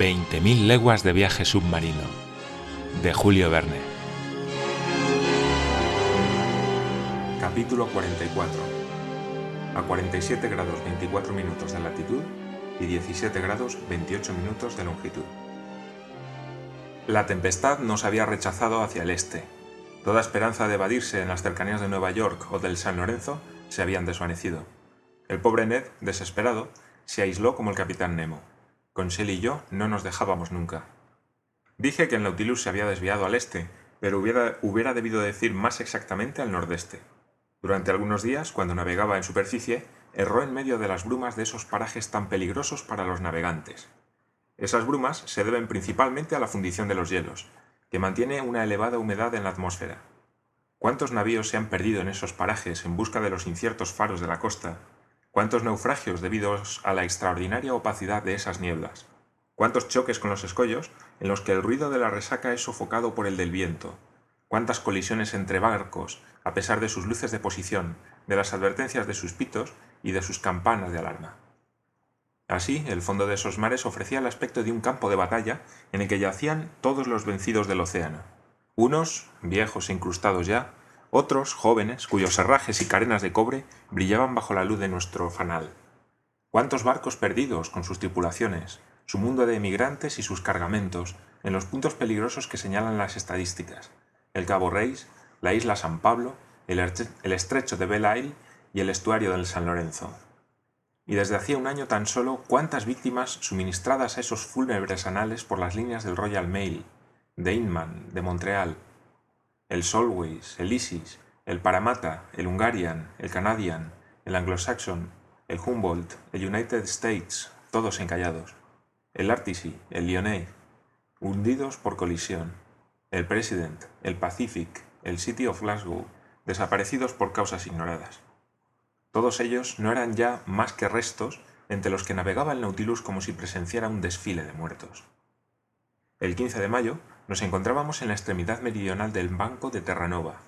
20.000 leguas de viaje submarino, de Julio Verne. Capítulo 44. A 47 grados 24 minutos de latitud y 17 grados 28 minutos de longitud. La tempestad nos había rechazado hacia el este. Toda esperanza de evadirse en las cercanías de Nueva York o del San Lorenzo se habían desvanecido. El pobre Ned, desesperado, se aisló como el capitán Nemo. Con Shelley y yo no nos dejábamos nunca. Dije que el Nautilus se había desviado al este, pero hubiera, hubiera debido decir más exactamente al nordeste. Durante algunos días, cuando navegaba en superficie, erró en medio de las brumas de esos parajes tan peligrosos para los navegantes. Esas brumas se deben principalmente a la fundición de los hielos, que mantiene una elevada humedad en la atmósfera. ¿Cuántos navíos se han perdido en esos parajes en busca de los inciertos faros de la costa? ¿Cuántos naufragios debidos a la extraordinaria opacidad de esas nieblas? ¿Cuántos choques con los escollos en los que el ruido de la resaca es sofocado por el del viento? ¿Cuántas colisiones entre barcos, a pesar de sus luces de posición, de las advertencias de sus pitos y de sus campanas de alarma? Así, el fondo de esos mares ofrecía el aspecto de un campo de batalla en el que yacían todos los vencidos del océano. Unos, viejos e incrustados ya, otros, jóvenes, cuyos herrajes y carenas de cobre brillaban bajo la luz de nuestro fanal. ¿Cuántos barcos perdidos con sus tripulaciones, su mundo de emigrantes y sus cargamentos, en los puntos peligrosos que señalan las estadísticas? El Cabo Reis, la isla San Pablo, el, estrecho de Belle Isle y el estuario del San Lorenzo y desde hacía un año tan solo cuántas víctimas suministradas a esos fúnebres anales por las líneas del Royal Mail, de Inman, de Montreal, el Solways, el Isis, el Paramatta, el Hungarian, el Canadian, el Anglo-Saxon, el Humboldt, el United States, todos encallados, el Artisy, el Lyonnais, hundidos por colisión, el President, el Pacific, el City of Glasgow, desaparecidos por causas ignoradas. Todos ellos no eran ya más que restos entre los que navegaba el Nautilus como si presenciara un desfile de muertos. El 15 de mayo nos encontrábamos en la extremidad meridional del Banco de Terranova.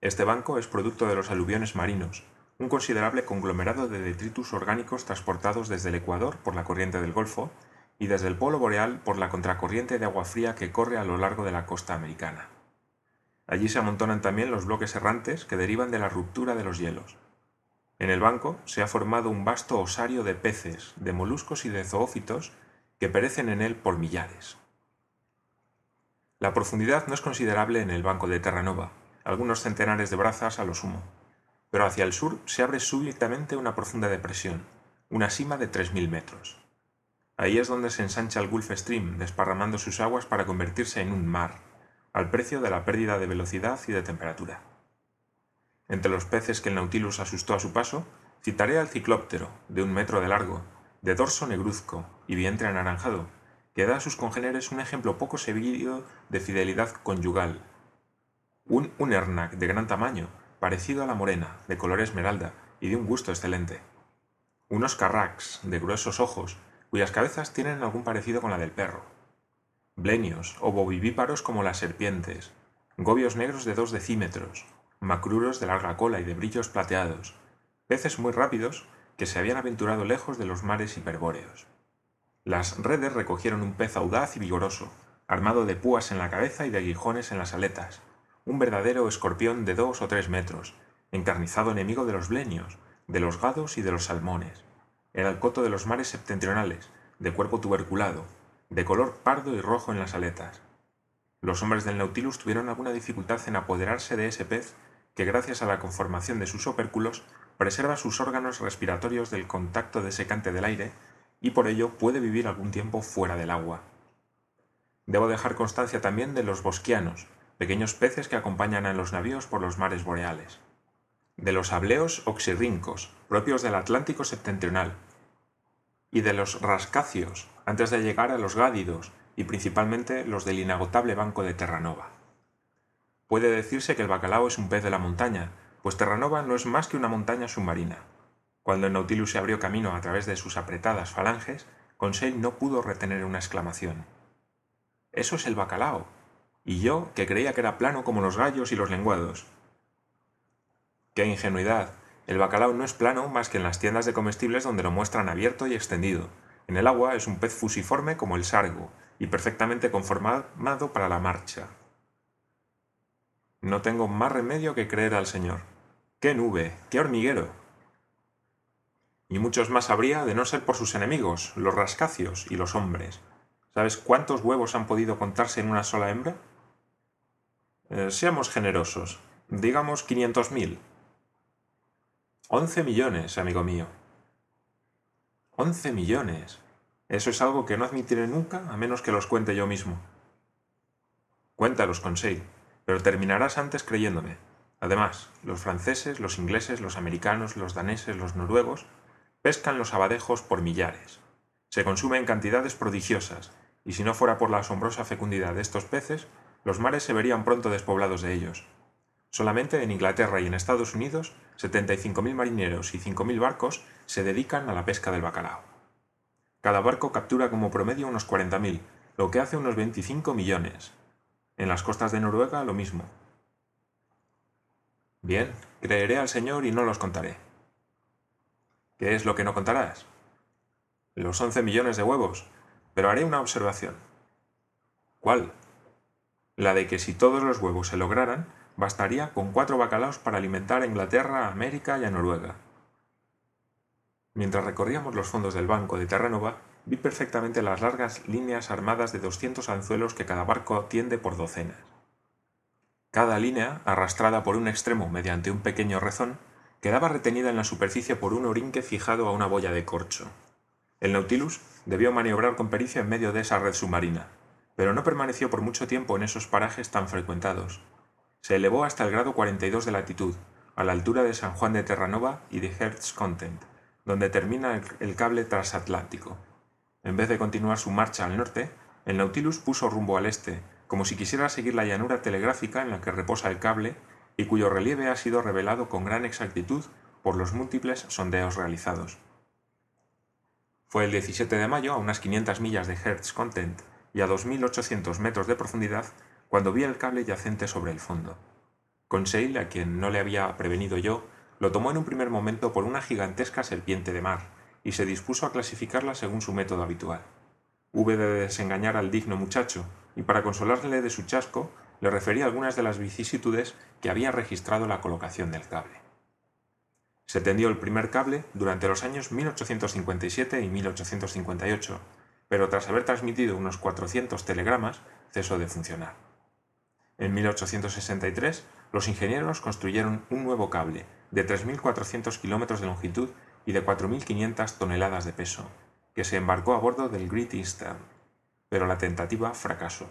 Este banco es producto de los aluviones marinos, un considerable conglomerado de detritus orgánicos transportados desde el Ecuador por la corriente del Golfo y desde el Polo Boreal por la contracorriente de agua fría que corre a lo largo de la costa americana. Allí se amontonan también los bloques errantes que derivan de la ruptura de los hielos, en el banco se ha formado un vasto osario de peces, de moluscos y de zoófitos que perecen en él por millares. La profundidad no es considerable en el banco de Terranova, algunos centenares de brazas a lo sumo, pero hacia el sur se abre súbitamente una profunda depresión, una cima de 3.000 metros. Ahí es donde se ensancha el Gulf Stream, desparramando sus aguas para convertirse en un mar, al precio de la pérdida de velocidad y de temperatura. Entre los peces que el Nautilus asustó a su paso, citaré al ciclóptero, de un metro de largo, de dorso negruzco y vientre anaranjado, que da a sus congéneres un ejemplo poco seguido de fidelidad conyugal. Un unernac de gran tamaño, parecido a la morena, de color esmeralda y de un gusto excelente. Unos carracs, de gruesos ojos, cuyas cabezas tienen algún parecido con la del perro. Blenios, ovovivíparos como las serpientes, gobios negros de dos decímetros, macruros de larga cola y de brillos plateados, peces muy rápidos que se habían aventurado lejos de los mares hiperbóreos. Las redes recogieron un pez audaz y vigoroso, armado de púas en la cabeza y de aguijones en las aletas, un verdadero escorpión de dos o tres metros, encarnizado enemigo de los blenios, de los gados y de los salmones. Era el coto de los mares septentrionales, de cuerpo tuberculado, de color pardo y rojo en las aletas. Los hombres del Nautilus tuvieron alguna dificultad en apoderarse de ese pez que gracias a la conformación de sus opérculos preserva sus órganos respiratorios del contacto desecante del aire y por ello puede vivir algún tiempo fuera del agua. Debo dejar constancia también de los bosquianos, pequeños peces que acompañan a los navíos por los mares boreales, de los ableos oxirrincos, propios del Atlántico septentrional, y de los rascacios, antes de llegar a los gádidos y principalmente los del inagotable banco de Terranova. Puede decirse que el bacalao es un pez de la montaña, pues Terranova no es más que una montaña submarina. Cuando el Nautilus se abrió camino a través de sus apretadas falanges, Conseil no pudo retener una exclamación. Eso es el bacalao. Y yo, que creía que era plano como los gallos y los lenguados. ¡Qué ingenuidad! El bacalao no es plano más que en las tiendas de comestibles donde lo muestran abierto y extendido, En el agua es un pez fusiforme como el sargo y perfectamente conformado para la marcha. No tengo más remedio que creer al Señor. ¡Qué nube! ¡Qué hormiguero! Y muchos más habría de no ser por sus enemigos, los rascacios y los hombres. ¿Sabes cuántos huevos han podido contarse en una sola hembra? Eh, seamos generosos. Digamos quinientos mil. Once millones, amigo mío. Once millones. Eso es algo que no admitiré nunca a menos que los cuente yo mismo. Cuéntalos, Conseil, pero terminarás antes creyéndome. Además, los franceses, los ingleses, los americanos, los daneses, los noruegos pescan los abadejos por millares. Se consume en cantidades prodigiosas, y si no fuera por la asombrosa fecundidad de estos peces, los mares se verían pronto despoblados de ellos. Solamente en Inglaterra y en Estados Unidos, 75.000 marineros y 5.000 barcos se dedican a la pesca del bacalao. Cada barco captura como promedio unos 40.000, lo que hace unos 25 millones. En las costas de Noruega lo mismo. Bien, creeré al Señor y no los contaré. ¿Qué es lo que no contarás? Los 11 millones de huevos, pero haré una observación. ¿Cuál? La de que si todos los huevos se lograran, bastaría con cuatro bacalaos para alimentar a Inglaterra, a América y a Noruega. Mientras recorríamos los fondos del banco de Terranova, vi perfectamente las largas líneas armadas de 200 anzuelos que cada barco tiende por docenas. Cada línea, arrastrada por un extremo mediante un pequeño rezón, quedaba retenida en la superficie por un orinque fijado a una boya de corcho. El Nautilus debió maniobrar con pericia en medio de esa red submarina, pero no permaneció por mucho tiempo en esos parajes tan frecuentados, se elevó hasta el grado 42 de latitud, a la altura de San Juan de Terranova y de Hertz Content, donde termina el cable transatlántico. En vez de continuar su marcha al norte, el Nautilus puso rumbo al este, como si quisiera seguir la llanura telegráfica en la que reposa el cable y cuyo relieve ha sido revelado con gran exactitud por los múltiples sondeos realizados. Fue el 17 de mayo, a unas 500 millas de Hertz Content y a 2.800 metros de profundidad, cuando vi el cable yacente sobre el fondo. Conseil, a quien no le había prevenido yo, lo tomó en un primer momento por una gigantesca serpiente de mar, y se dispuso a clasificarla según su método habitual. Hube de desengañar al digno muchacho, y para consolarle de su chasco, le referí algunas de las vicisitudes que había registrado la colocación del cable. Se tendió el primer cable durante los años 1857 y 1858, pero tras haber transmitido unos 400 telegramas, cesó de funcionar. En 1863, los ingenieros construyeron un nuevo cable de 3.400 kilómetros de longitud y de 4.500 toneladas de peso, que se embarcó a bordo del Great Eastern, pero la tentativa fracasó.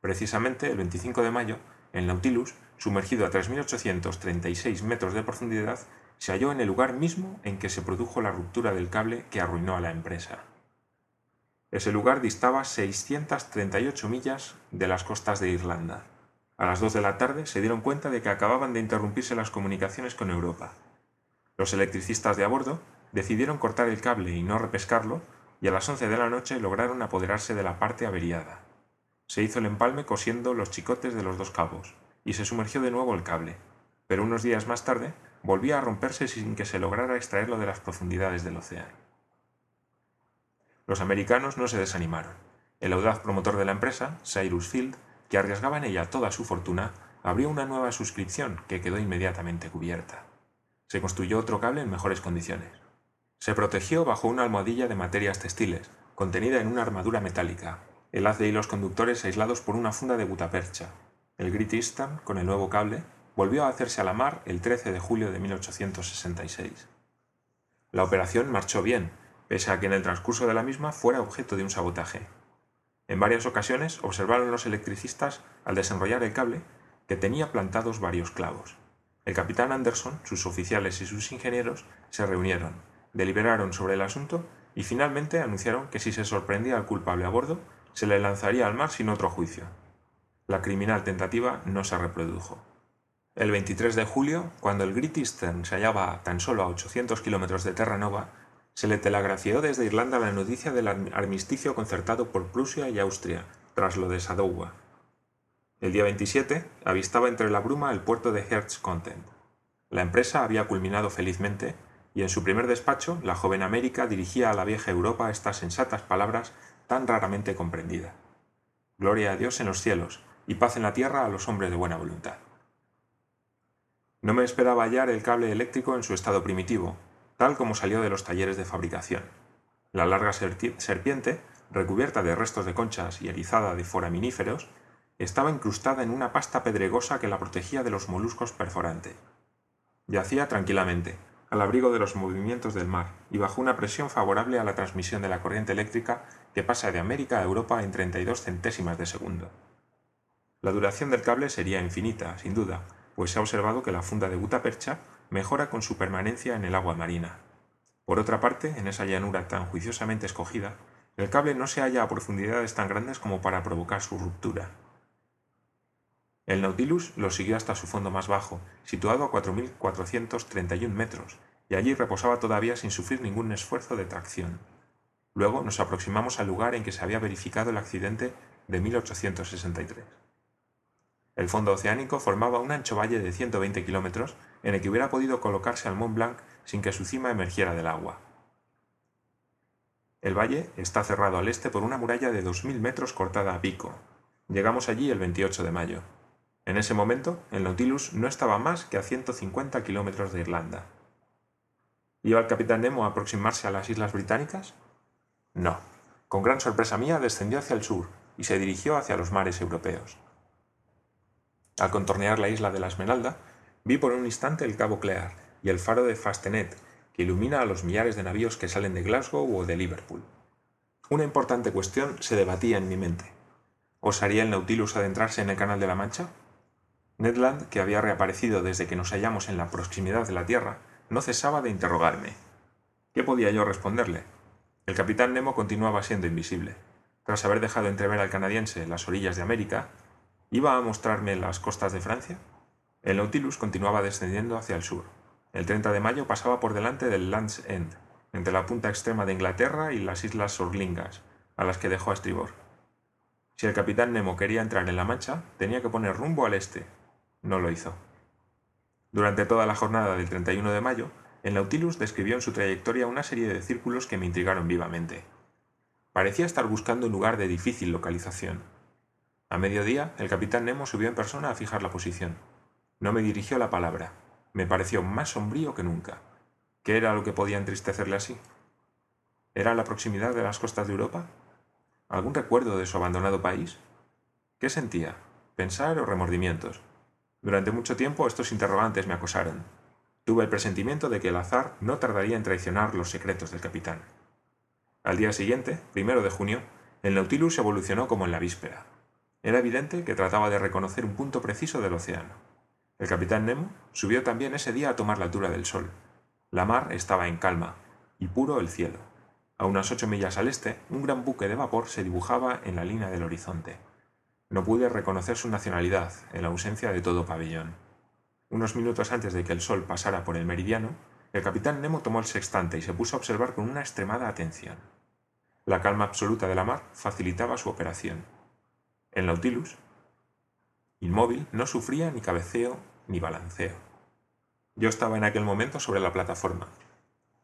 Precisamente el 25 de mayo, el Nautilus, sumergido a 3.836 metros de profundidad, se halló en el lugar mismo en que se produjo la ruptura del cable que arruinó a la empresa. Ese lugar distaba 638 millas de las costas de Irlanda. A las dos de la tarde se dieron cuenta de que acababan de interrumpirse las comunicaciones con Europa. Los electricistas de a bordo decidieron cortar el cable y no repescarlo, y a las once de la noche lograron apoderarse de la parte averiada. Se hizo el empalme cosiendo los chicotes de los dos cabos, y se sumergió de nuevo el cable, pero unos días más tarde volvía a romperse sin que se lograra extraerlo de las profundidades del océano. Los americanos no se desanimaron. El audaz promotor de la empresa, Cyrus Field, que arriesgaba en ella toda su fortuna, abrió una nueva suscripción que quedó inmediatamente cubierta. Se construyó otro cable en mejores condiciones. Se protegió bajo una almohadilla de materias textiles, contenida en una armadura metálica, el haz de hilos conductores aislados por una funda de gutapercha. El Great Eastern, con el nuevo cable, volvió a hacerse a la mar el 13 de julio de 1866. La operación marchó bien, pese a que en el transcurso de la misma fuera objeto de un sabotaje. En varias ocasiones observaron los electricistas, al desenrollar el cable, que tenía plantados varios clavos. El capitán Anderson, sus oficiales y sus ingenieros se reunieron, deliberaron sobre el asunto y finalmente anunciaron que si se sorprendía al culpable a bordo, se le lanzaría al mar sin otro juicio. La criminal tentativa no se reprodujo. El 23 de julio, cuando el Great Eastern se hallaba tan solo a 800 kilómetros de Terranova, se le telegrafió desde Irlanda la noticia del armisticio concertado por Prusia y Austria tras lo de Sadowa. El día 27 avistaba entre la bruma el puerto de Hertz Content. La empresa había culminado felizmente y en su primer despacho la joven América dirigía a la vieja Europa estas sensatas palabras tan raramente comprendidas. Gloria a Dios en los cielos y paz en la tierra a los hombres de buena voluntad. No me esperaba hallar el cable eléctrico en su estado primitivo, tal como salió de los talleres de fabricación. La larga serpiente, recubierta de restos de conchas y erizada de foraminíferos, estaba incrustada en una pasta pedregosa que la protegía de los moluscos perforantes. Yacía tranquilamente, al abrigo de los movimientos del mar y bajo una presión favorable a la transmisión de la corriente eléctrica que pasa de América a Europa en 32 centésimas de segundo. La duración del cable sería infinita, sin duda, pues se ha observado que la funda de gutapercha mejora con su permanencia en el agua marina. Por otra parte, en esa llanura tan juiciosamente escogida, el cable no se halla a profundidades tan grandes como para provocar su ruptura. El Nautilus lo siguió hasta su fondo más bajo, situado a 4.431 metros, y allí reposaba todavía sin sufrir ningún esfuerzo de tracción. Luego nos aproximamos al lugar en que se había verificado el accidente de 1863. El fondo oceánico formaba un ancho valle de 120 kilómetros en el que hubiera podido colocarse al Mont Blanc sin que su cima emergiera del agua. El valle está cerrado al este por una muralla de 2.000 metros cortada a pico. Llegamos allí el 28 de mayo. En ese momento, el Nautilus no estaba más que a 150 kilómetros de Irlanda. ¿Iba el capitán Nemo a aproximarse a las islas británicas? No. Con gran sorpresa mía descendió hacia el sur y se dirigió hacia los mares europeos. Al contornear la isla de la Esmeralda, vi por un instante el cabo Clear y el faro de Fastenet, que ilumina a los millares de navíos que salen de Glasgow o de Liverpool. Una importante cuestión se debatía en mi mente. ¿Osaría el Nautilus adentrarse en el Canal de la Mancha? Ned Land, que había reaparecido desde que nos hallamos en la proximidad de la Tierra, no cesaba de interrogarme. ¿Qué podía yo responderle? El capitán Nemo continuaba siendo invisible. Tras haber dejado entrever al canadiense las orillas de América, ¿Iba a mostrarme las costas de Francia? El Nautilus continuaba descendiendo hacia el sur. El 30 de mayo pasaba por delante del Land's End, entre la punta extrema de Inglaterra y las islas Sorlingas, a las que dejó a estribor. Si el capitán Nemo quería entrar en la Mancha, tenía que poner rumbo al este. No lo hizo. Durante toda la jornada del 31 de mayo, el Nautilus describió en su trayectoria una serie de círculos que me intrigaron vivamente. Parecía estar buscando un lugar de difícil localización a mediodía, el capitán Nemo subió en persona a fijar la posición. No me dirigió la palabra. Me pareció más sombrío que nunca. ¿Qué era lo que podía entristecerle así? ¿Era la proximidad de las costas de Europa? ¿Algún recuerdo de su abandonado país? ¿Qué sentía? ¿Pensar o remordimientos? Durante mucho tiempo estos interrogantes me acosaron. Tuve el presentimiento de que el azar no tardaría en traicionar los secretos del capitán. Al día siguiente, primero de junio, el Nautilus evolucionó como en la víspera. Era evidente que trataba de reconocer un punto preciso del océano. El capitán Nemo subió también ese día a tomar la altura del sol. La mar estaba en calma, y puro el cielo. A unas ocho millas al este, un gran buque de vapor se dibujaba en la línea del horizonte. No pude reconocer su nacionalidad, en la ausencia de todo pabellón. Unos minutos antes de que el sol pasara por el meridiano, el capitán Nemo tomó el sextante y se puso a observar con una extremada atención. La calma absoluta de la mar facilitaba su operación el Nautilus, inmóvil, no sufría ni cabeceo ni balanceo. Yo estaba en aquel momento sobre la plataforma.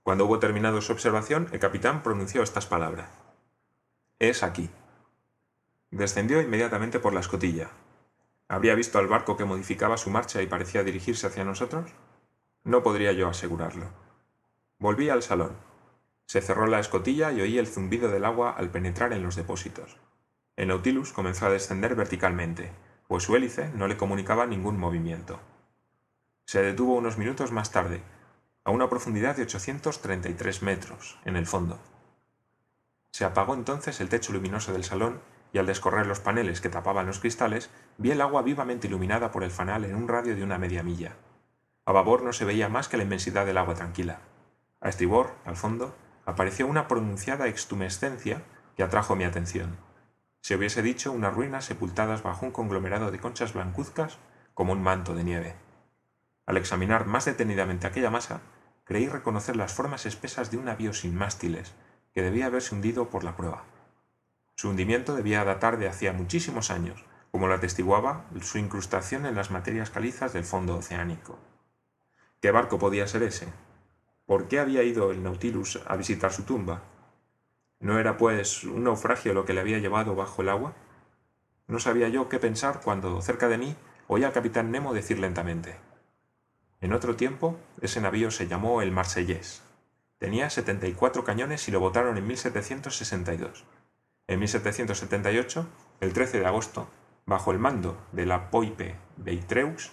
Cuando hubo terminado su observación, el capitán pronunció estas palabras. Es aquí. Descendió inmediatamente por la escotilla. ¿Habría visto al barco que modificaba su marcha y parecía dirigirse hacia nosotros? No podría yo asegurarlo. Volví al salón. Se cerró la escotilla y oí el zumbido del agua al penetrar en los depósitos. El Nautilus comenzó a descender verticalmente, pues su hélice no le comunicaba ningún movimiento. Se detuvo unos minutos más tarde, a una profundidad de 833 metros, en el fondo. Se apagó entonces el techo luminoso del salón y al descorrer los paneles que tapaban los cristales, vi el agua vivamente iluminada por el fanal en un radio de una media milla. A babor no se veía más que la inmensidad del agua tranquila. A estribor, al fondo, apareció una pronunciada extumescencia que atrajo mi atención se hubiese dicho unas ruinas sepultadas bajo un conglomerado de conchas blancuzcas como un manto de nieve. Al examinar más detenidamente aquella masa, creí reconocer las formas espesas de un navío sin mástiles, que debía haberse hundido por la prueba. Su hundimiento debía datar de hacía muchísimos años, como lo atestiguaba su incrustación en las materias calizas del fondo oceánico. ¿Qué barco podía ser ese? ¿Por qué había ido el Nautilus a visitar su tumba? ¿No era, pues, un naufragio lo que le había llevado bajo el agua? No sabía yo qué pensar cuando, cerca de mí, oí al capitán Nemo decir lentamente. En otro tiempo, ese navío se llamó el Marsellés. Tenía 74 cañones y lo botaron en 1762. En 1778, el 13 de agosto, bajo el mando de la Poipe Beitreus,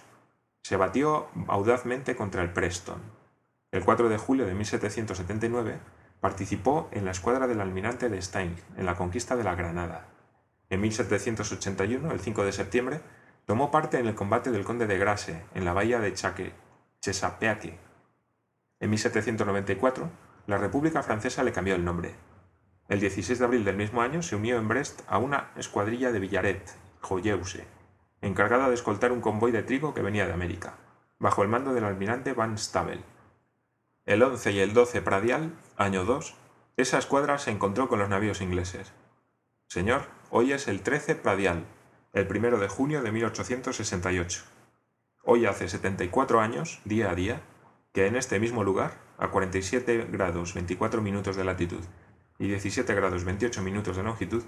se batió audazmente contra el Preston. El 4 de julio de 1779 participó en la escuadra del almirante de Stein en la conquista de la Granada. En 1781, el 5 de septiembre, tomó parte en el combate del conde de Grasse en la bahía de Chaque, Chesapeake. En 1794, la República Francesa le cambió el nombre. El 16 de abril del mismo año se unió en Brest a una escuadrilla de Villaret, Joyeuse, encargada de escoltar un convoy de trigo que venía de América, bajo el mando del almirante Van Stabel. El 11 y el 12 Pradial, año 2, esa escuadra se encontró con los navíos ingleses. Señor, hoy es el 13 Pradial, el primero de junio de 1868. Hoy hace 74 años, día a día, que en este mismo lugar, a 47 grados 24 minutos de latitud y 17 grados 28 minutos de longitud,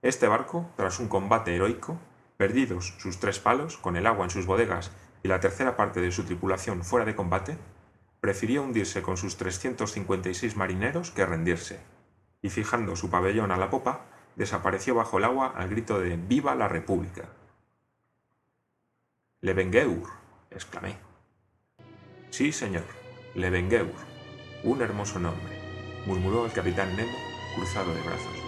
este barco, tras un combate heroico, perdidos sus tres palos, con el agua en sus bodegas y la tercera parte de su tripulación fuera de combate, prefirió hundirse con sus 356 marineros que rendirse, y fijando su pabellón a la popa, desapareció bajo el agua al grito de ¡Viva la República! Le Vengueur, exclamé. Sí, señor, Le Vengueur, un hermoso nombre, murmuró el capitán Nemo, cruzado de brazos.